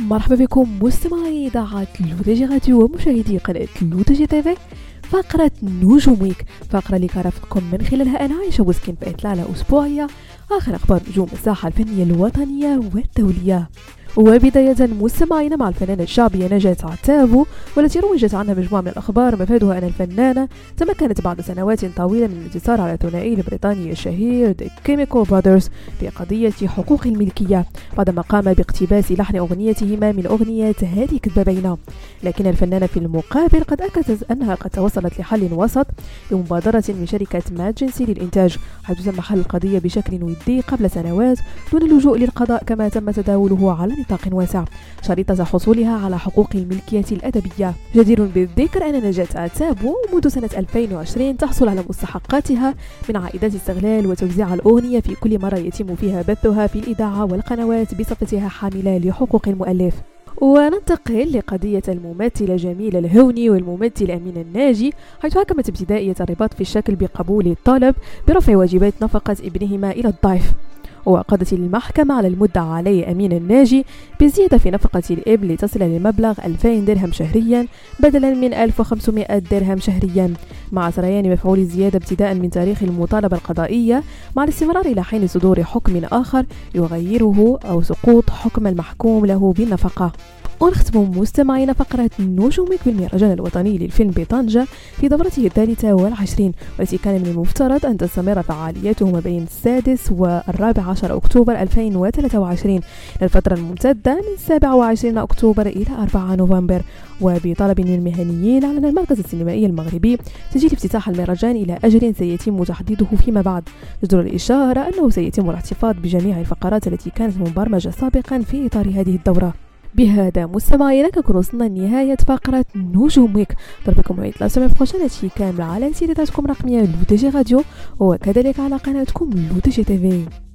مرحبا بكم مستمعي إذاعة L'ODJ Radio ومشاهدي قناة L'ODJ TV فقرة نجوم Week فقرة اللي كنرافقكم من خلالها أنا عايشة وسكين في إطلالة أسبوعية. آخر أخبار نجوم الساحة الفنية الوطنية والدولية. وبداية مستمعين مع الفنانة الشعبية نجاة عتابو والتي روجت عنها مجموعة من الأخبار مفادها أن الفنانة تمكنت بعد سنوات طويلة من الانتصار على الثنائي البريطاني الشهير The Chemical Brothers بقضية حقوق الملكية. بعدما قام باقتباس لحن أغنيتهما من أغنية هذه كذبة بينا لكن الفنانة في المقابل قد أكدت أنها قد توصلت لحل وسط بمبادرة من شركة ماجنسي للإنتاج حيث تم حل القضية بشكل ودي قبل سنوات دون اللجوء للقضاء كما تم تداوله على نطاق واسع. شريطة حصولها على حقوق الملكية الأدبية. جدير بالذكر أن نجاة عتابو منذ سنة 2020 تحصل على مستحقاتها من عائدات استغلال وتوزيع الأغنية في كل مرة يتم فيها بثها في الإذاعة والقنوات. بصفتها حاملة لحقوق المؤلف. وننتقل لقضية الممثلة جميلة الهوني والممثل أمين الناجي حيث حكمت ابتدائية الرباط في الشكل بقبول الطلب برفع واجبات نفقة ابنهما إلى الضعف. وقضت المحكمة على المدعى عليه أمين الناجي بزيادة في نفقة الإبل لتصل لمبلغ 2000 درهم شهريا بدلا من 1500 درهم شهريا. مع سريان مفعول الزيادة ابتداء من تاريخ المطالبة القضائية مع الاستمرار إلى حين صدور حكم آخر يغيره أو سقوط حكم المحكوم له بالنفقة. ونختم مستمعينا فقرة نجومك بالمهرجان الوطني للفيلم بطنجة في دورته الثالثة والعشرين والتي كان من المفترض أن تستمر فعالياته ما بين السادس والرابع عشر أكتوبر 2023 للفترة الممتدة من 27 أكتوبر إلى 4 نوفمبر. وبطلب من المهنيين أعلن المركز السينمائي المغربي تأجيل افتتاح المهرجان إلى أجل سيتم تحديده فيما بعد. جدر الإشارة أنه سيتم الاحتفاظ بجميع الفقرات التي كانت مبرمجة سابقا في إطار هذه الدورة. بهذا مستمعينا كنكون وصلنا لنهاية فقرة نجوم Week نضرب لكم موعد la semaine prochaine هادشي كامل على سيرتكم الرقمية L'ODJ Radio وكذلك على قناتكم L'ODJ TV